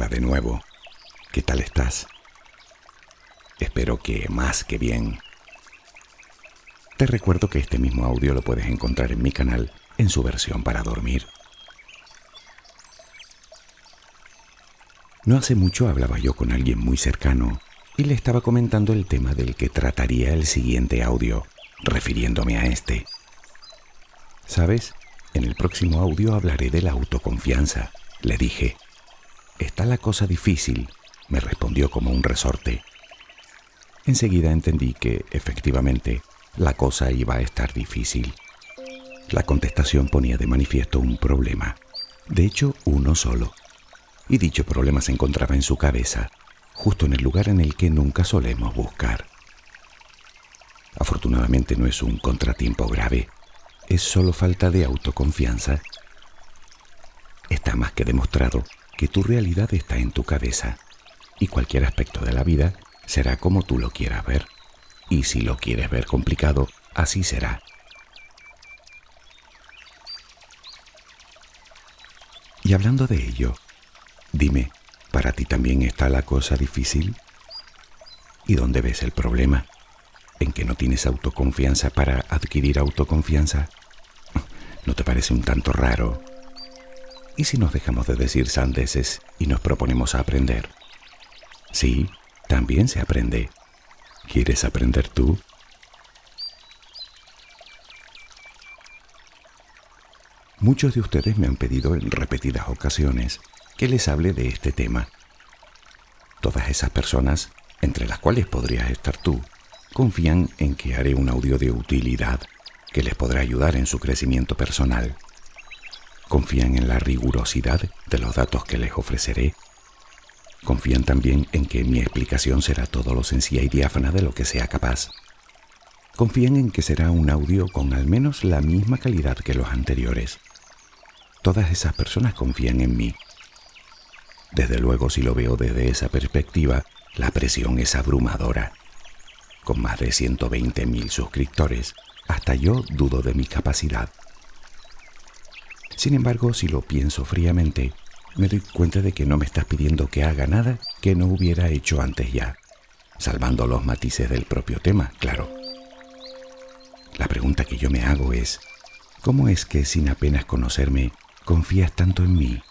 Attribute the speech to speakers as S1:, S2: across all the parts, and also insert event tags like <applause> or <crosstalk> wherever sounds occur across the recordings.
S1: Hola de nuevo. ¿Qué tal estás? Espero que más que bien. Te recuerdo que este mismo audio lo puedes encontrar en mi canal en su versión para dormir. No hace mucho hablaba yo con alguien muy cercano y le estaba comentando el tema del que trataría el siguiente audio, refiriéndome a este. ¿Sabes? En el próximo audio hablaré de la autoconfianza, le dije. Está la cosa difícil, me respondió como un resorte. Enseguida entendí que, efectivamente, la cosa iba a estar difícil. La contestación ponía de manifiesto un problema, de hecho uno solo, y dicho problema se encontraba en su cabeza, justo en el lugar en el que nunca solemos buscar. Afortunadamente no es un contratiempo grave, es solo falta de autoconfianza. Está más que demostrado que tu realidad está en tu cabeza y cualquier aspecto de la vida será como tú lo quieras ver. Y si lo quieres ver complicado, así será. Y hablando de ello, dime, ¿para ti también está la cosa difícil? ¿Y dónde ves el problema? ¿En que no tienes autoconfianza para adquirir autoconfianza? <laughs> ¿No te parece un tanto raro? ¿Y si nos dejamos de decir sandeces y nos proponemos a aprender? Sí, también se aprende. ¿Quieres aprender tú? Muchos de ustedes me han pedido en repetidas ocasiones que les hable de este tema. Todas esas personas, entre las cuales podrías estar tú, confían en que haré un audio de utilidad que les podrá ayudar en su crecimiento personal. Confían en la rigurosidad de los datos que les ofreceré. Confían también en que mi explicación será todo lo sencilla y diáfana de lo que sea capaz. Confían en que será un audio con al menos la misma calidad que los anteriores. Todas esas personas confían en mí. Desde luego, si lo veo desde esa perspectiva, la presión es abrumadora. Con más de 120.000 suscriptores, hasta yo dudo de mi capacidad. Sin embargo, si lo pienso fríamente, me doy cuenta de que no me estás pidiendo que haga nada que no hubiera hecho antes ya, salvando los matices del propio tema, claro. La pregunta que yo me hago es, ¿cómo es que sin apenas conocerme confías tanto en mí?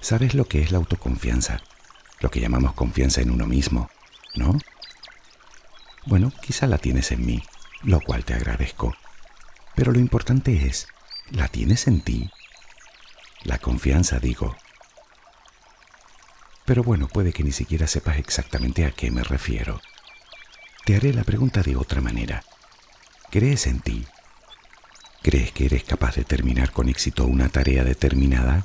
S1: ¿Sabes lo que es la autoconfianza? Lo que llamamos confianza en uno mismo, ¿no? Bueno, quizá la tienes en mí, lo cual te agradezco. Pero lo importante es, ¿la tienes en ti? La confianza, digo. Pero bueno, puede que ni siquiera sepas exactamente a qué me refiero. Te haré la pregunta de otra manera. ¿Crees en ti? ¿Crees que eres capaz de terminar con éxito una tarea determinada?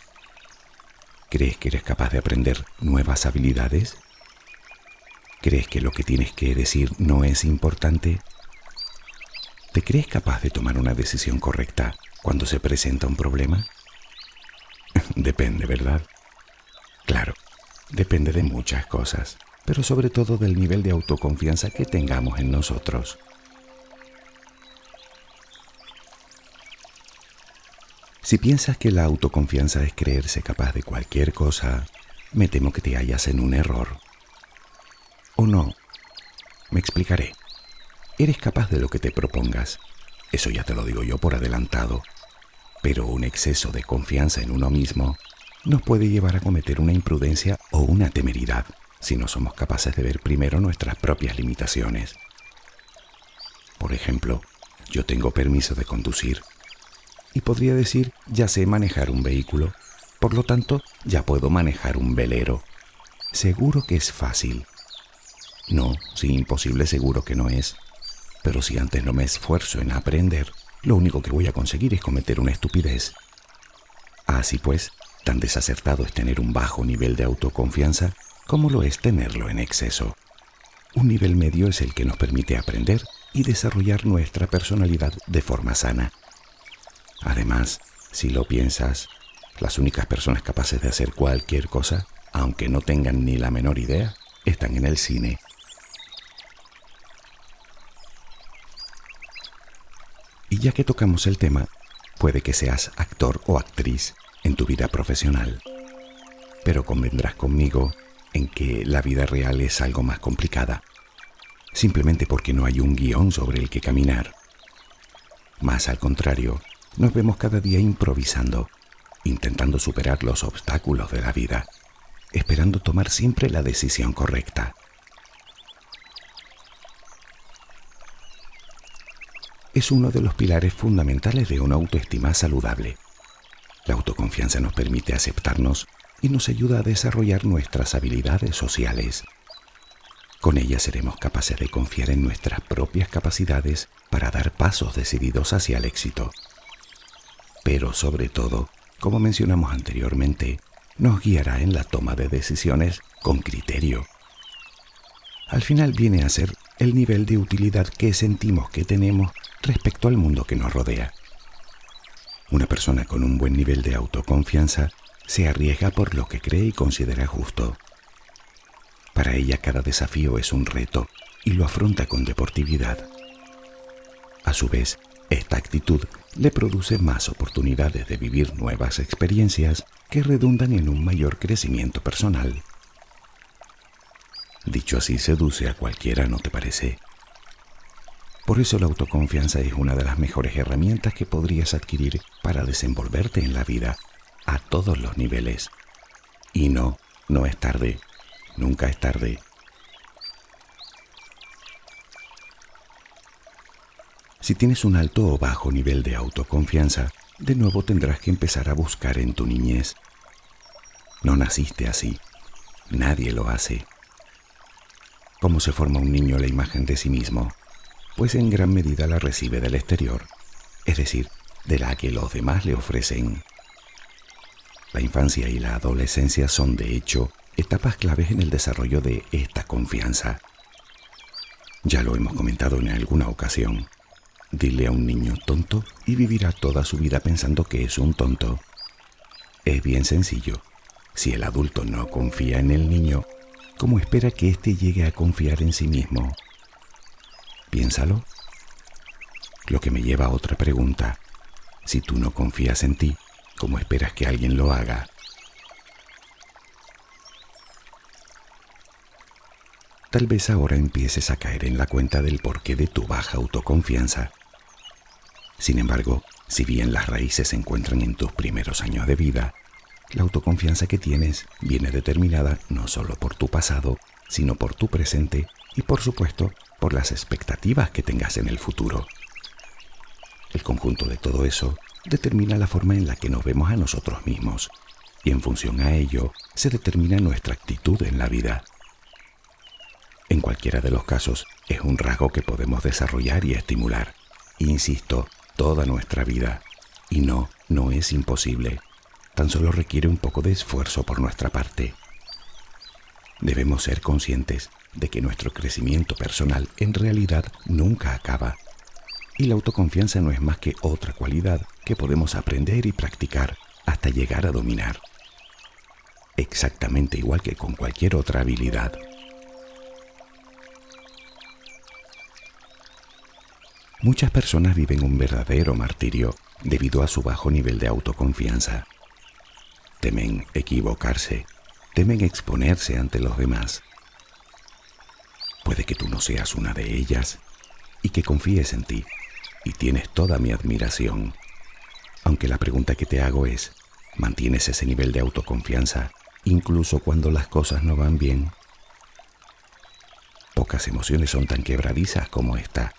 S1: ¿Crees que eres capaz de aprender nuevas habilidades? ¿Crees que lo que tienes que decir no es importante? ¿Te crees capaz de tomar una decisión correcta cuando se presenta un problema? <laughs> depende, ¿verdad? Claro, depende de muchas cosas, pero sobre todo del nivel de autoconfianza que tengamos en nosotros. Si piensas que la autoconfianza es creerse capaz de cualquier cosa, me temo que te hallas en un error. ¿O no? Me explicaré. Eres capaz de lo que te propongas. Eso ya te lo digo yo por adelantado. Pero un exceso de confianza en uno mismo nos puede llevar a cometer una imprudencia o una temeridad si no somos capaces de ver primero nuestras propias limitaciones. Por ejemplo, yo tengo permiso de conducir y podría decir ya sé manejar un vehículo, por lo tanto ya puedo manejar un velero. Seguro que es fácil. No, sí, imposible seguro que no es. Pero si antes no me esfuerzo en aprender, lo único que voy a conseguir es cometer una estupidez. Así pues, tan desacertado es tener un bajo nivel de autoconfianza como lo es tenerlo en exceso. Un nivel medio es el que nos permite aprender y desarrollar nuestra personalidad de forma sana. Además, si lo piensas, las únicas personas capaces de hacer cualquier cosa, aunque no tengan ni la menor idea, están en el cine. Ya que tocamos el tema, Puede que seas actor o actriz en tu vida profesional, pero convendrás conmigo en que la vida real es algo más complicada, simplemente porque no hay un guion sobre el que caminar. Más al contrario, nos vemos cada día improvisando, intentando superar los obstáculos de la vida, esperando tomar siempre la decisión correcta. Es uno de los pilares fundamentales de una autoestima saludable. La autoconfianza nos permite aceptarnos y nos ayuda a desarrollar nuestras habilidades sociales. Con ella seremos capaces de confiar en nuestras propias capacidades para dar pasos decididos hacia el éxito. Pero sobre todo, como mencionamos anteriormente, nos guiará en la toma de decisiones con criterio. Al final viene a ser el nivel de utilidad que sentimos que tenemos respecto al mundo que nos rodea. Una persona con un buen nivel de autoconfianza se arriesga por lo que cree y considera justo. Para ella cada desafío es un reto y lo afronta con deportividad. A su vez, esta actitud le produce más oportunidades de vivir nuevas experiencias que redundan en un mayor crecimiento personal. Dicho así, seduce a cualquiera, ¿no te parece? Por eso la autoconfianza es una de las mejores herramientas que podrías adquirir para desenvolverte en la vida a todos los niveles. Y no, no es tarde, nunca es tarde. Si tienes un alto o bajo nivel de autoconfianza, de nuevo tendrás que empezar a buscar en tu niñez. No naciste así, nadie lo hace. ¿Cómo se forma un niño la imagen de sí mismo? Pues en gran medida la recibe del exterior, es decir, de la que los demás le ofrecen. La infancia y la adolescencia son, de hecho, etapas claves en el desarrollo de esta confianza. Ya lo hemos comentado en alguna ocasión. Dile a un niño tonto y vivirá toda su vida pensando que es un tonto. Es bien sencillo. Si el adulto no confía en el niño, ¿cómo espera que éste llegue a confiar en sí mismo? Piénsalo. Lo que me lleva a otra pregunta. Si tú no confías en ti, ¿Cómo esperas que alguien lo haga? Tal vez ahora empieces a caer en la cuenta del porqué de tu baja autoconfianza. Sin embargo, si bien las raíces se encuentran en tus primeros años de vida, la autoconfianza que tienes viene determinada no solo por tu pasado, sino por tu presente y por supuesto por las expectativas que tengas en el futuro. El conjunto de todo eso determina la forma en la que nos vemos a nosotros mismos y en función a ello se determina nuestra actitud en la vida. En cualquiera de los casos es un rasgo que podemos desarrollar y estimular, insisto, toda nuestra vida. Y no, no es imposible, tan solo requiere un poco de esfuerzo por nuestra parte. Debemos ser conscientes de que nuestro crecimiento personal en realidad nunca acaba y la autoconfianza no es más que otra cualidad que podemos aprender y practicar hasta llegar a dominar. Exactamente igual que con cualquier otra habilidad. Muchas personas viven un verdadero martirio debido a su bajo nivel de autoconfianza. Temen equivocarse, temen exponerse ante los demás. Puede que tú no seas una de ellas y que confíes en ti y tienes toda mi admiración. Aunque la pregunta que te hago es, ¿mantienes ese nivel de autoconfianza incluso cuando las cosas no van bien? Pocas emociones son tan quebradizas como esta.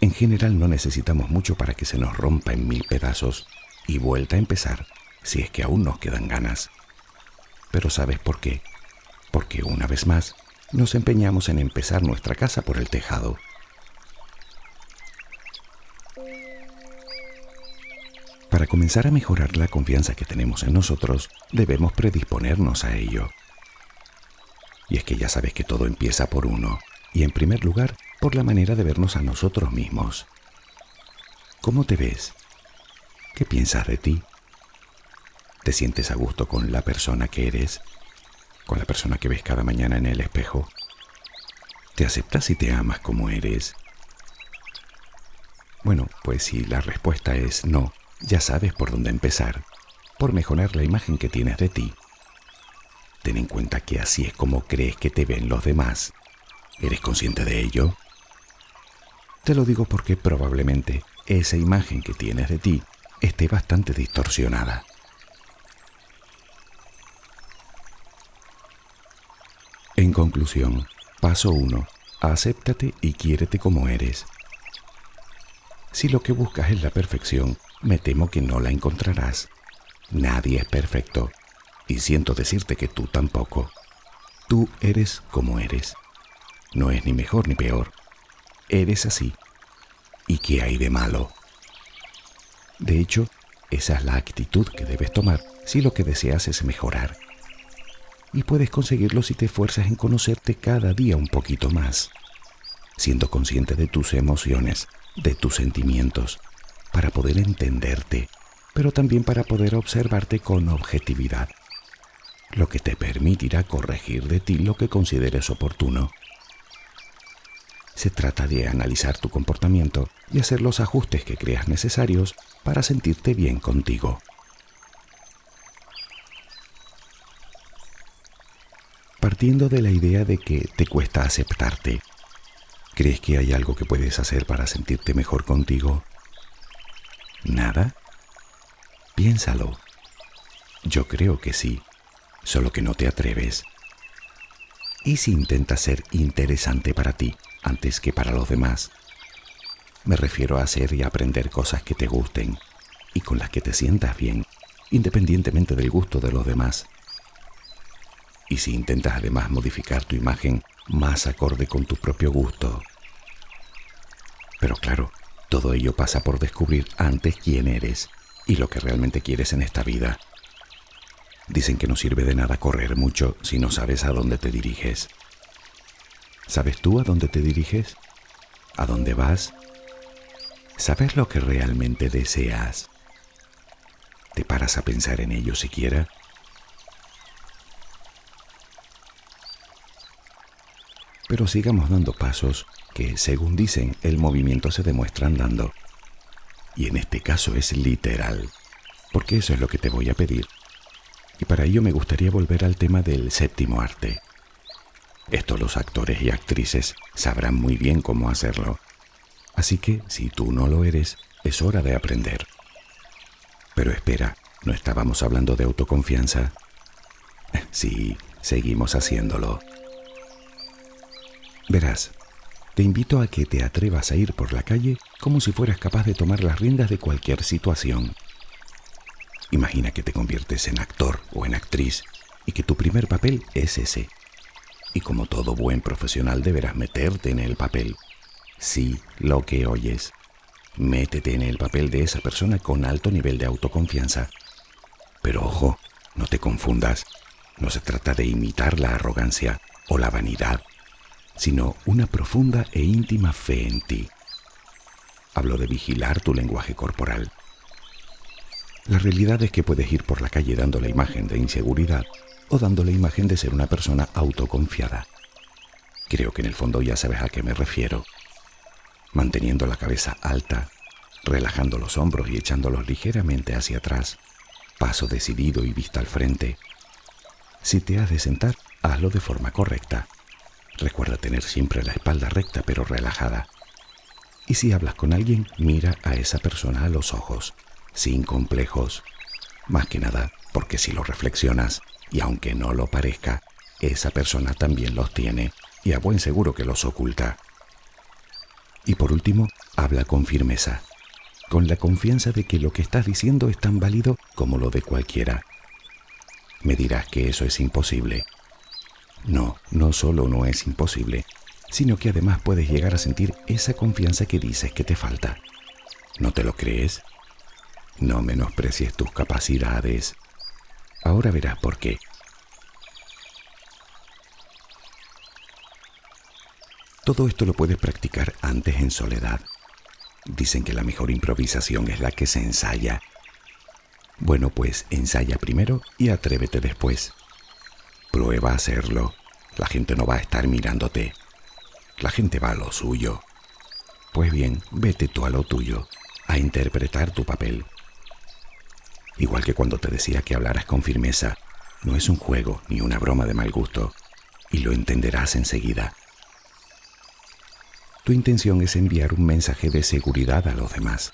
S1: En general no necesitamos mucho para que se nos rompa en mil pedazos y vuelta a empezar si es que aún nos quedan ganas. Pero ¿sabes por qué? Porque una vez más nos empeñamos en empezar nuestra casa por el tejado Para comenzar a mejorar la confianza que tenemos en nosotros, debemos predisponernos a ello. Y es que ya sabes que todo empieza por uno, y en primer lugar, por la manera de vernos a nosotros mismos. ¿Cómo te ves? ¿Qué piensas de ti? ¿Te sientes a gusto con la persona que eres? ¿Con la persona que ves cada mañana en el espejo? ¿Te aceptas y te amas como eres? Bueno, pues si la respuesta es no, ya sabes por dónde empezar, por mejorar la imagen que tienes de ti. Ten en cuenta que así es como crees que te ven los demás. ¿Eres consciente de ello? Te lo digo porque probablemente esa imagen que tienes de ti esté bastante distorsionada. En conclusión, paso 1. Acéptate y quiérete como eres. Si lo que buscas es la perfección, me temo que no la encontrarás. Nadie es perfecto, y siento decirte que tú tampoco. Tú eres como eres. No es ni mejor ni peor. Eres así. ¿Y qué hay de malo? De hecho, esa es la actitud que debes tomar si lo que deseas es mejorar. Y puedes conseguirlo si te esfuerzas en conocerte cada día un poquito más, siendo consciente de tus emociones, de tus sentimientos, para poder entenderte, pero también para poder observarte con objetividad, lo que te permitirá corregir de ti lo que consideres oportuno. Se trata de analizar tu comportamiento y hacer los ajustes que creas necesarios para sentirte bien contigo. Partiendo de la idea de que te cuesta aceptarte, ¿crees que hay algo que puedes hacer para sentirte mejor contigo? ¿Nada? Piénsalo. Yo creo que sí, solo que no te atreves. ¿Y si intentas ser interesante para ti antes que para los demás? Me refiero a hacer y aprender cosas que te gusten y con las que te sientas bien, independientemente del gusto de los demás. Y si intentas además modificar tu imagen más acorde con tu propio gusto. Pero claro, todo ello pasa por descubrir antes quién eres y lo que realmente quieres en esta vida. Dicen que no sirve de nada correr mucho si no sabes a dónde te diriges. ¿Sabes tú a dónde te diriges? ¿A dónde vas? ¿Sabes lo que realmente deseas? ¿Te paras a pensar en ello siquiera? Pero sigamos dando pasos que, según dicen, el movimiento se demuestra andando. Y en este caso es literal, porque eso es lo que te voy a pedir. Y para ello me gustaría volver al tema del séptimo arte. Esto los actores y actrices sabrán muy bien cómo hacerlo. Así que, si tú no lo eres, es hora de aprender. Pero espera, ¿no estábamos hablando de autoconfianza? <laughs> Sí, seguimos haciéndolo. Verás, te invito a que te atrevas a ir por la calle como si fueras capaz de tomar las riendas de cualquier situación. Imagina que te conviertes en actor o en actriz y que tu primer papel es ese. Y como todo buen profesional deberás meterte en el papel. Sí, lo que oyes. Métete en el papel de esa persona con alto nivel de autoconfianza. Pero ojo, no te confundas. No se trata de imitar la arrogancia o la vanidad sino una profunda e íntima fe en ti. Hablo de vigilar tu lenguaje corporal. La realidad es que puedes ir por la calle dando la imagen de inseguridad o dando la imagen de ser una persona autoconfiada. Creo que en el fondo ya sabes a qué me refiero. Manteniendo la cabeza alta, relajando los hombros y echándolos ligeramente hacia atrás, paso decidido y vista al frente. Si te has de sentar, hazlo de forma correcta Recuerda tener siempre la espalda recta pero relajada. Y si hablas con alguien, mira a esa persona a los ojos, sin complejos. Más que nada, porque si lo reflexionas, y aunque no lo parezca, esa persona también los tiene, y a buen seguro que los oculta. Y por último, habla con firmeza, con la confianza de que lo que estás diciendo es tan válido como lo de cualquiera. Me dirás que eso es imposible, no, no solo no es imposible, sino que además puedes llegar a sentir esa confianza que dices que te falta. ¿No te lo crees? No menosprecies tus capacidades. Ahora verás por qué. Todo esto lo puedes practicar antes en soledad. Dicen que la mejor improvisación es la que se ensaya. Bueno, pues ensaya primero y atrévete después. Prueba a hacerlo. La gente no va a estar mirándote. La gente va a lo suyo. Pues bien, vete tú a lo tuyo, a interpretar tu papel. igual que cuando te decía que hablaras con firmeza, no es un juego ni una broma de mal gusto, y lo entenderás enseguida. Tu intención es enviar un mensaje de seguridad a los demás,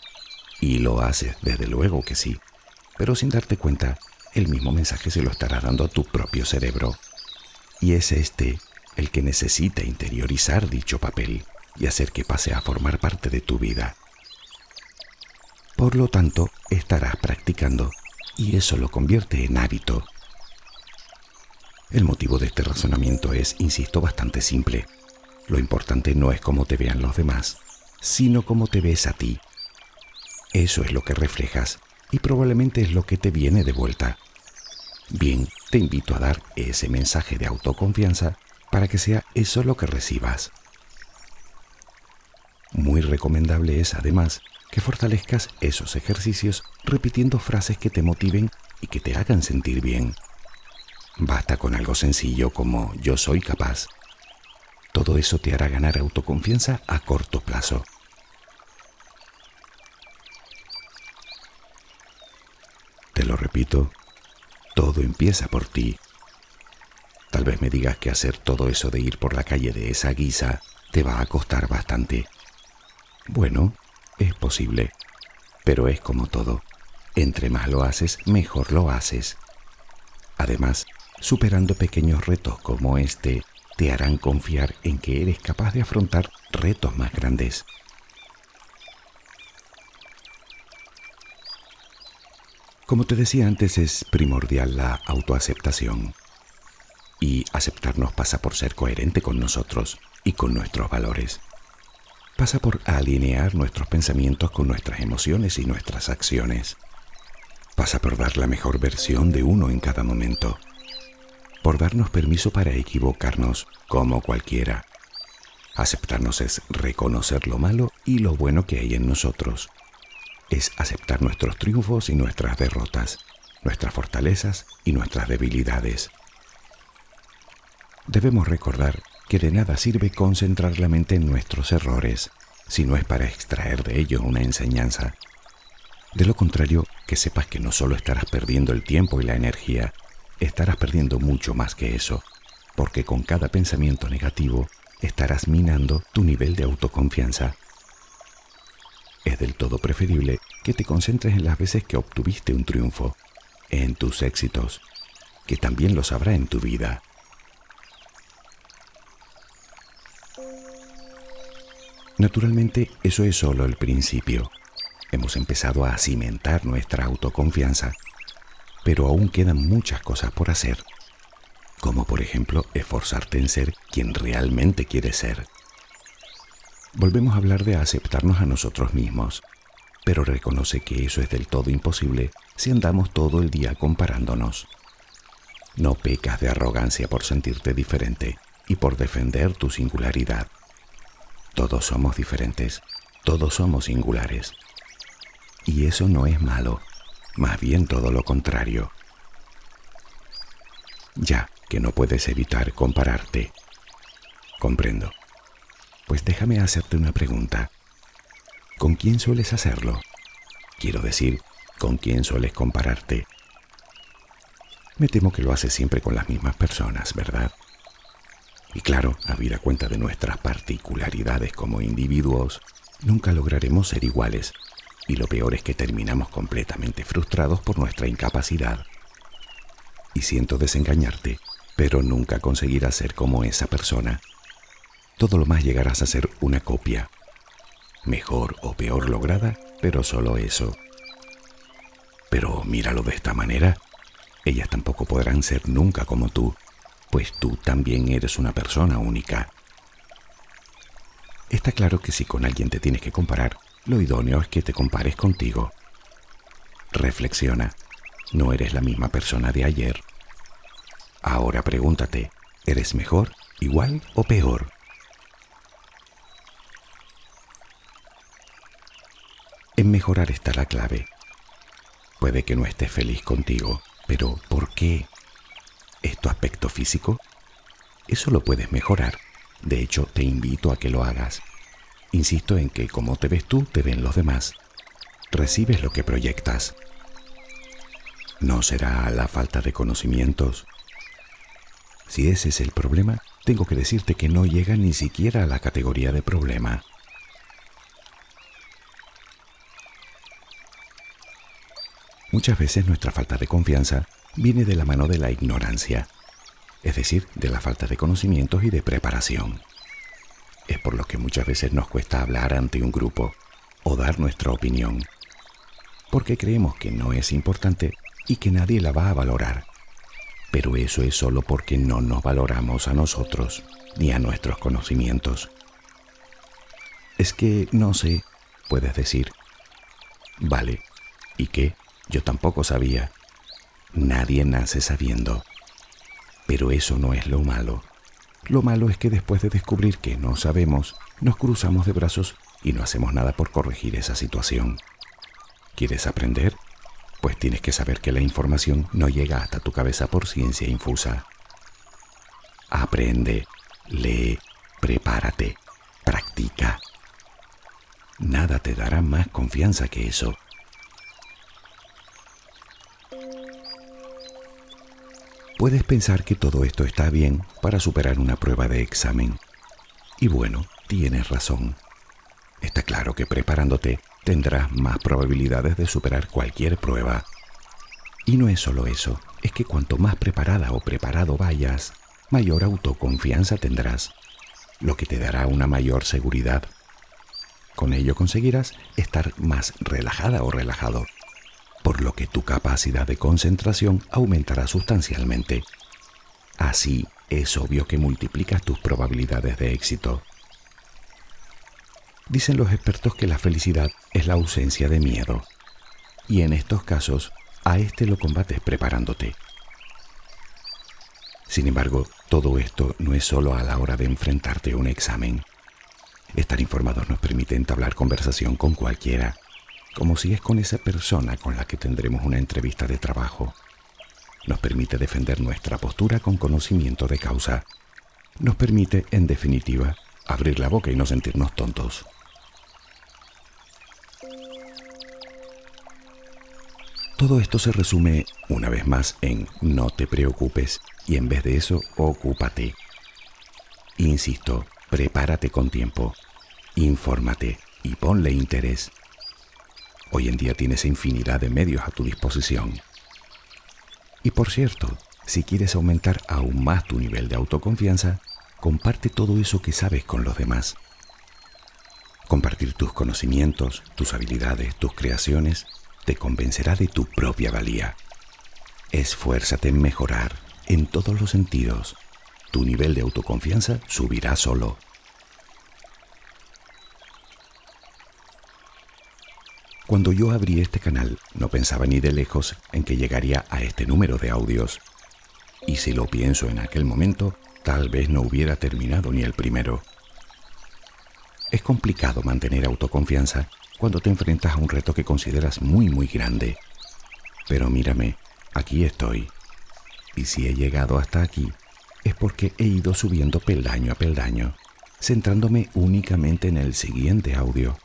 S1: y lo haces, desde luego que sí, pero sin darte cuenta, el mismo mensaje se lo estará dando a tu propio cerebro. Y es este el que necesita interiorizar dicho papel y hacer que pase a formar parte de tu vida. Por lo tanto, estarás practicando y eso lo convierte en hábito. El motivo de este razonamiento es, insisto, bastante simple. Lo importante no es cómo te vean los demás, sino cómo te ves a ti. Eso es lo que reflejas y probablemente es lo que te viene de vuelta. Bien, te invito a dar ese mensaje de autoconfianza para que sea eso lo que recibas. Muy recomendable es además que fortalezcas esos ejercicios repitiendo frases que te motiven y que te hagan sentir bien. Basta con algo sencillo como yo soy capaz. Todo eso te hará ganar autoconfianza a corto plazo. Te lo repito, todo empieza por ti. Tal vez me digas que hacer todo eso de ir por la calle de esa guisa te va a costar bastante. Bueno, es posible, pero es como todo. Entre más lo haces, mejor lo haces. Además, superando pequeños retos como este, te harán confiar en que eres capaz de afrontar retos más grandes. Como te decía antes, es primordial la autoaceptación. Y aceptarnos pasa por ser coherente con nosotros y con nuestros valores. Pasa por alinear nuestros pensamientos con nuestras emociones y nuestras acciones. Pasa por dar la mejor versión de uno en cada momento. Por darnos permiso para equivocarnos como cualquiera. Aceptarnos es reconocer lo malo y lo bueno que hay en nosotros es aceptar nuestros triunfos y nuestras derrotas, nuestras fortalezas y nuestras debilidades. Debemos recordar que de nada sirve concentrar la mente en nuestros errores, si no es para extraer de ellos una enseñanza. De lo contrario, que sepas que no solo estarás perdiendo el tiempo y la energía, estarás perdiendo mucho más que eso, porque con cada pensamiento negativo estarás minando tu nivel de autoconfianza es del todo preferible que te concentres en las veces que obtuviste un triunfo, en tus éxitos, que también los habrá en tu vida. Naturalmente, eso es solo el principio. Hemos empezado a cimentar nuestra autoconfianza, pero aún quedan muchas cosas por hacer, como por ejemplo esforzarte en ser quien realmente quieres ser volvemos a hablar de aceptarnos a nosotros mismos, pero reconoce que eso es del todo imposible si andamos todo el día comparándonos. No pecas de arrogancia por sentirte diferente y por defender tu singularidad. Todos somos diferentes, todos somos singulares. Y eso no es malo, más bien todo lo contrario. Ya que no puedes evitar compararte. Comprendo. Pues déjame hacerte una pregunta. ¿Con quién sueles hacerlo? Quiero decir, ¿con quién sueles compararte? Me temo que lo haces siempre con las mismas personas, ¿verdad? Y claro, habida cuenta de nuestras particularidades como individuos, nunca lograremos ser iguales. Y lo peor es que terminamos completamente frustrados por nuestra incapacidad. Y siento desengañarte, pero nunca conseguirás ser como esa persona todo lo más llegarás a ser una copia. Mejor o peor lograda, pero solo eso. Pero míralo de esta manera, ellas tampoco podrán ser nunca como tú, pues tú también eres una persona única. Está claro que si con alguien te tienes que comparar, lo idóneo es que te compares contigo. Reflexiona, no eres la misma persona de ayer. Ahora pregúntate, ¿eres mejor, igual o peor? En mejorar está la clave. Puede que no estés feliz contigo, pero ¿por qué? ¿Es tu aspecto físico? Eso lo puedes mejorar. De hecho, te invito a que lo hagas. Insisto en que como te ves tú, te ven los demás. Recibes lo que proyectas. ¿No será la falta de conocimientos? Si ese es el problema, tengo que decirte que no llega ni siquiera a la categoría de problema. Muchas veces nuestra falta de confianza viene de la mano de la ignorancia, es decir, de la falta de conocimientos y de preparación. Es por lo que muchas veces nos cuesta hablar ante un grupo o dar nuestra opinión, porque creemos que no es importante y que nadie la va a valorar. Pero eso es solo porque no nos valoramos a nosotros ni a nuestros conocimientos. Es que no sé, puedes decir. Vale, ¿y qué? Yo tampoco sabía. Nadie nace sabiendo. Pero eso no es lo malo. Lo malo es que después de descubrir que no sabemos, nos cruzamos de brazos y no hacemos nada por corregir esa situación. ¿Quieres aprender? Pues tienes que saber que la información no llega hasta tu cabeza por ciencia infusa. Aprende, lee, prepárate, practica. Nada te dará más confianza que eso. Puedes pensar que todo esto está bien para superar una prueba de examen. Y bueno, tienes razón. Está claro que preparándote tendrás más probabilidades de superar cualquier prueba. Y no es solo eso, es que cuanto más preparada o preparado vayas, mayor autoconfianza tendrás, lo que te dará una mayor seguridad. Con ello conseguirás estar más relajada o relajado, por lo que tu capacidad de concentración aumentará sustancialmente. Así es obvio que multiplicas tus probabilidades de éxito. Dicen los expertos que la felicidad es la ausencia de miedo. Y en estos casos, a este lo combates preparándote. Sin embargo, todo esto no es solo a la hora de enfrentarte a un examen. Estar informados nos permite entablar conversación con cualquiera, como si es con esa persona con la que tendremos una entrevista de trabajo. Nos permite defender nuestra postura con conocimiento de causa. Nos permite, en definitiva, abrir la boca y no sentirnos tontos. Todo esto se resume una vez más en no te preocupes y en vez de eso, ocúpate. Insisto, prepárate con tiempo, infórmate y ponle interés. Hoy en día tienes infinidad de medios a tu disposición. Y por cierto, si quieres aumentar aún más tu nivel de autoconfianza, comparte todo eso que sabes con los demás. Compartir tus conocimientos, tus habilidades, tus creaciones te convencerá de tu propia valía. Esfuérzate en mejorar en todos los sentidos. Tu nivel de autoconfianza subirá solo. Cuando yo abrí este canal, no pensaba ni de lejos en que llegaría a este número de audios. Y si lo pienso en aquel momento, tal vez no hubiera terminado ni el primero. Es complicado mantener autoconfianza cuando te enfrentas a un reto que consideras muy muy grande. Pero mírame, aquí estoy. Y si he llegado hasta aquí, es porque he ido subiendo peldaño a peldaño, centrándome únicamente en el siguiente audio.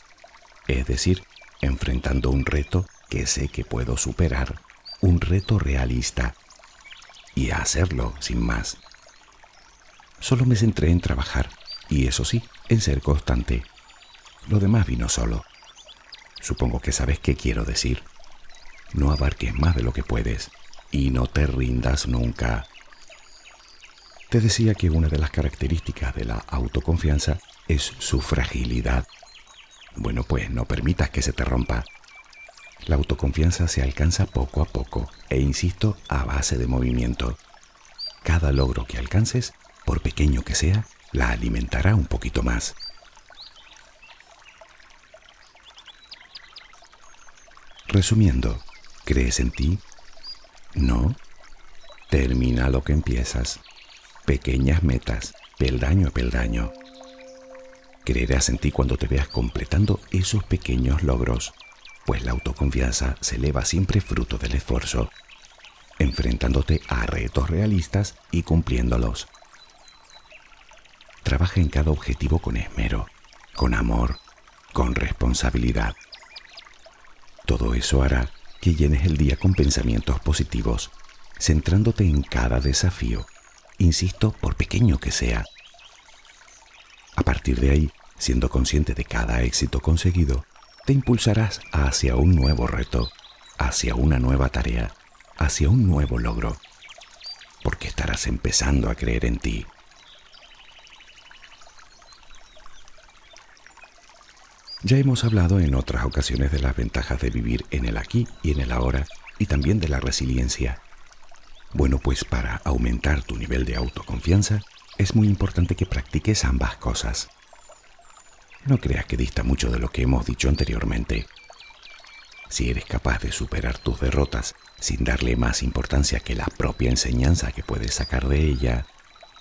S1: Es decir, enfrentando un reto que sé que puedo superar, un reto realista, y a hacerlo sin más. Solo me centré en trabajar, y eso sí, en ser constante. Lo demás vino solo. Supongo que sabes qué quiero decir. No abarques más de lo que puedes y no te rindas nunca. Te decía que una de las características de la autoconfianza es su fragilidad. Bueno, pues no permitas que se te rompa. La autoconfianza se alcanza poco a poco e insisto a base de movimiento. Cada logro que alcances, por pequeño que sea, la alimentará un poquito más. Resumiendo, ¿crees en ti? No. Termina lo que empiezas. Pequeñas metas, peldaño a peldaño. Creerás en ti cuando te veas completando esos pequeños logros, pues la autoconfianza se eleva siempre fruto del esfuerzo, enfrentándote a retos realistas y cumpliéndolos. Trabaja en cada objetivo con esmero, con amor, con responsabilidad. Todo eso hará que llenes el día con pensamientos positivos, centrándote en cada desafío, insisto, por pequeño que sea. Partir de ahí, siendo consciente de cada éxito conseguido, te impulsarás hacia un nuevo reto, hacia una nueva tarea, hacia un nuevo logro, porque estarás empezando a creer en ti. Ya hemos hablado en otras ocasiones de las ventajas de vivir en el aquí y en el ahora y también de la resiliencia. Bueno, pues para aumentar tu nivel de autoconfianza es muy importante que practiques ambas cosas. No creas que dista mucho de lo que hemos dicho anteriormente. Si eres capaz de superar tus derrotas sin darle más importancia que la propia enseñanza que puedes sacar de ella,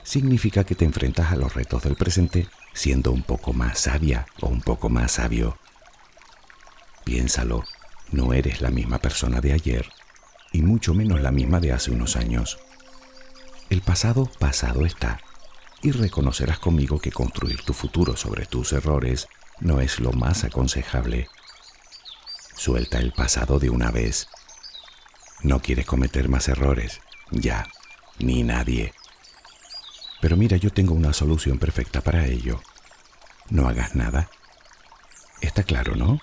S1: significa que te enfrentas a los retos del presente siendo un poco más sabia o un poco más sabio. Piénsalo, no eres la misma persona de ayer y mucho menos la misma de hace unos años. El pasado pasado está y reconocerás conmigo que construir tu futuro sobre tus errores no es lo más aconsejable. Suelta el pasado de una vez. No quieres cometer más errores, ya, ni nadie. Pero mira, yo tengo una solución perfecta para ello. No hagas nada. Está claro, ¿no?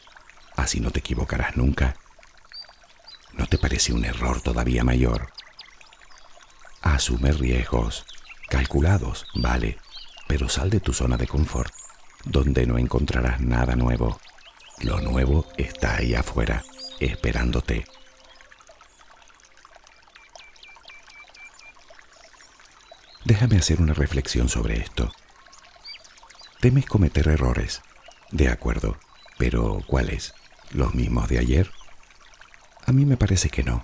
S1: Así no te equivocarás nunca. ¿No te parece un error todavía mayor? Asume riesgos, calculados, vale, pero sal de tu zona de confort, donde no encontrarás nada nuevo. Lo nuevo está ahí afuera, esperándote. Déjame hacer una reflexión sobre esto. Temes cometer errores. De acuerdo, pero ¿cuáles? ¿Los mismos de ayer? A mí me parece que no,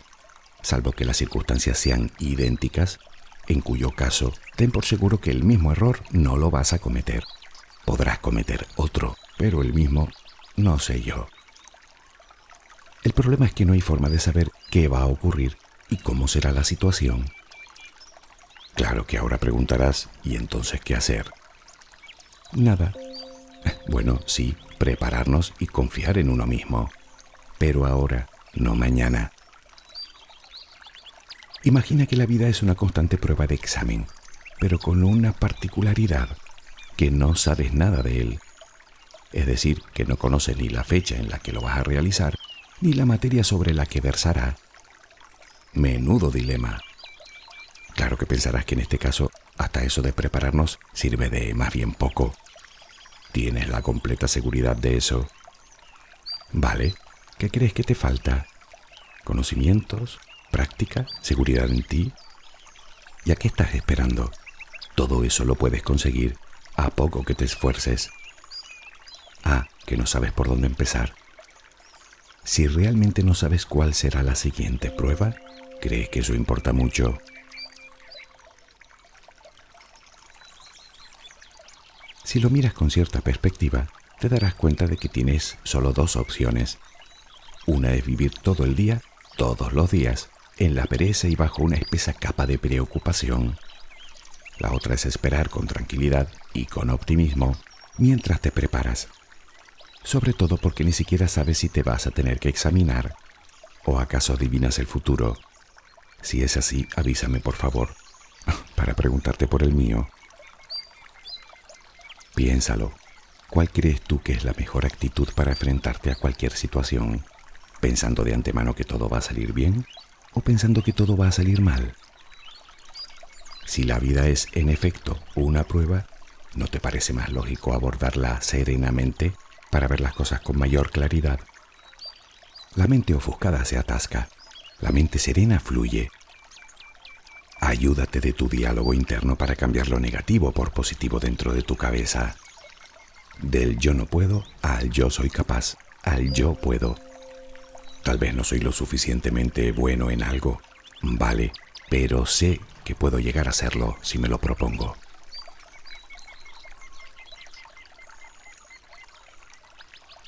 S1: salvo que las circunstancias sean idénticas, en cuyo caso ten por seguro que el mismo error no lo vas a cometer. Podrás cometer otro, pero el mismo, no sé yo. El problema es que no hay forma de saber qué va a ocurrir y cómo será la situación. Claro que ahora preguntarás, ¿y entonces qué hacer? Nada. <laughs> Bueno, sí, prepararnos y confiar en uno mismo. Pero ahora, no mañana. Imagina que la vida es una constante prueba de examen, pero con una particularidad, que no sabes nada de él. Es decir, que no conoces ni la fecha en la que lo vas a realizar, ni la materia sobre la que versará. Menudo dilema. Claro que pensarás que en este caso hasta eso de prepararnos sirve de más bien poco. ¿Tienes la completa seguridad de eso? Vale, ¿qué crees que te falta? ¿Conocimientos? ¿Práctica? ¿Seguridad en ti? ¿Y a qué estás esperando? Todo eso lo puedes conseguir a poco que te esfuerces. Ah, que no sabes por dónde empezar. Si realmente no sabes cuál será la siguiente prueba, ¿crees que eso importa mucho? Si lo miras con cierta perspectiva, te darás cuenta de que tienes solo dos opciones. Una es vivir todo el día, todos los días, en la pereza y bajo una espesa capa de preocupación. La otra es esperar con tranquilidad y con optimismo mientras te preparas. Sobre todo porque ni siquiera sabes si te vas a tener que examinar. ¿O acaso adivinas el futuro? Si es así, avísame por favor, <laughs> para preguntarte por el mío. Piénsalo. ¿Cuál crees tú que es la mejor actitud para enfrentarte a cualquier situación? ¿Pensando de antemano que todo va a salir bien o pensando que todo va a salir mal? Si la vida es en efecto una prueba, ¿no te parece más lógico abordarla serenamente para ver las cosas con mayor claridad? La mente ofuscada se atasca, la mente serena fluye Ayúdate de tu diálogo interno para cambiar lo negativo por positivo dentro de tu cabeza. Del yo no puedo al yo soy capaz, al yo puedo. Tal vez no soy lo suficientemente bueno en algo, vale, pero sé que puedo llegar a serlo si me lo propongo.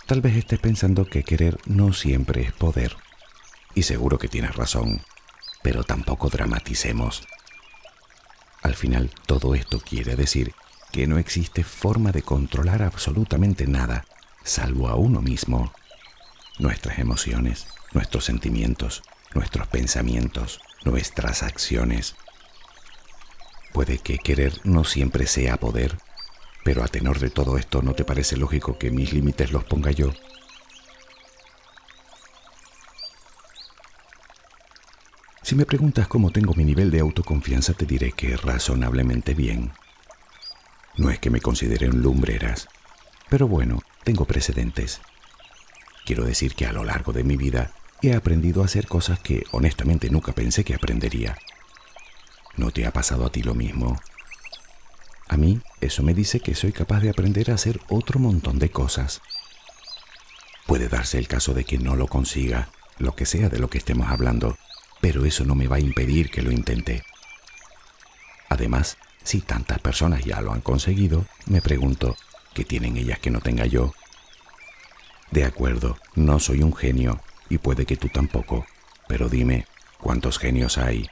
S1: Tal vez estés pensando que querer no siempre es poder. Y seguro que tienes razón pero tampoco dramaticemos. Al final, todo esto quiere decir que no existe forma de controlar absolutamente nada, salvo a uno mismo. Nuestras emociones, nuestros sentimientos, nuestros pensamientos, nuestras acciones. Puede que querer no siempre sea poder, pero a tenor de todo esto, ¿no te parece lógico que mis límites los ponga yo? Si me preguntas cómo tengo mi nivel de autoconfianza, te diré que razonablemente bien. No es que me considere un lumbreras, pero bueno, tengo precedentes. Quiero decir que a lo largo de mi vida he aprendido a hacer cosas que honestamente nunca pensé que aprendería. ¿No te ha pasado a ti lo mismo? A mí eso me dice que soy capaz de aprender a hacer otro montón de cosas. Puede darse el caso de que no lo consiga, lo que sea de lo que estemos hablando, pero eso no me va a impedir que lo intente. Además, si tantas personas ya lo han conseguido, me pregunto, ¿qué tienen ellas que no tenga yo? De acuerdo, no soy un genio, y puede que tú tampoco, pero dime, ¿cuántos genios hay?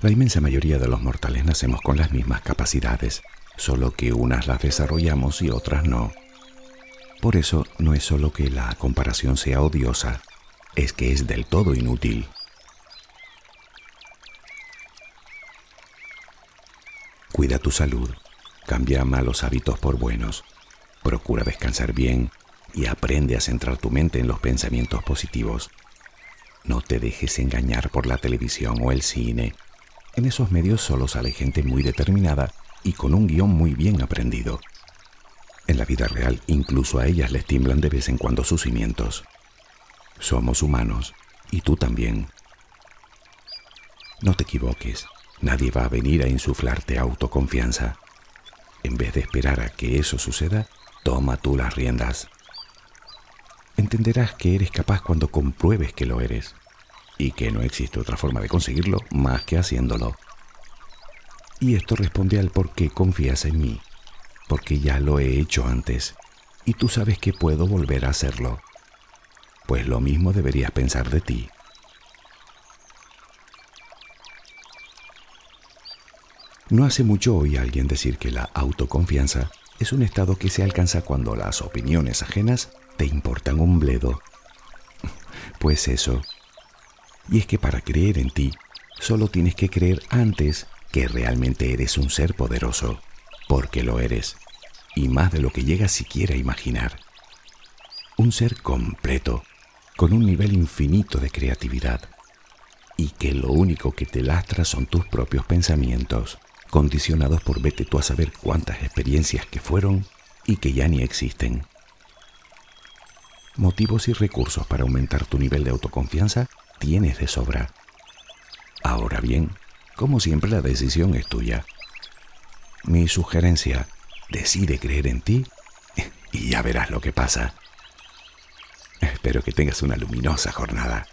S1: La inmensa mayoría de los mortales nacemos con las mismas capacidades, solo que unas las desarrollamos y otras no. Por eso no es solo que la comparación sea odiosa, es que es del todo inútil. Cuida tu salud, cambia malos hábitos por buenos, procura descansar bien y aprende a centrar tu mente en los pensamientos positivos. No te dejes engañar por la televisión o el cine. En esos medios solo sale gente muy determinada y con un guion muy bien aprendido. En la vida real incluso a ellas les tiemblan de vez en cuando sus cimientos. Somos humanos y tú también. No te equivoques. Nadie va a venir a insuflarte autoconfianza. En vez de esperar a que eso suceda, toma tú las riendas. Entenderás que eres capaz cuando compruebes que lo eres y que no existe otra forma de conseguirlo más que haciéndolo. Y esto responde al por qué confías en mí, porque ya lo he hecho antes y tú sabes que puedo volver a hacerlo. Pues lo mismo deberías pensar de ti. No hace mucho oí a alguien decir que la autoconfianza es un estado que se alcanza cuando las opiniones ajenas te importan un bledo. Pues eso. Y es que para creer en ti, solo tienes que creer antes que realmente eres un ser poderoso, porque lo eres, y más de lo que llegas siquiera a imaginar. Un ser completo, con un nivel infinito de creatividad, y que lo único que te lastra son tus propios pensamientos condicionados por vete tú a saber cuántas experiencias que fueron y que ya ni existen. Motivos y recursos para aumentar tu nivel de autoconfianza tienes de sobra. Ahora bien, como siempre la decisión es tuya. Mi sugerencia, decide creer en ti <laughs> y ya verás lo que pasa. Espero que tengas una luminosa jornada.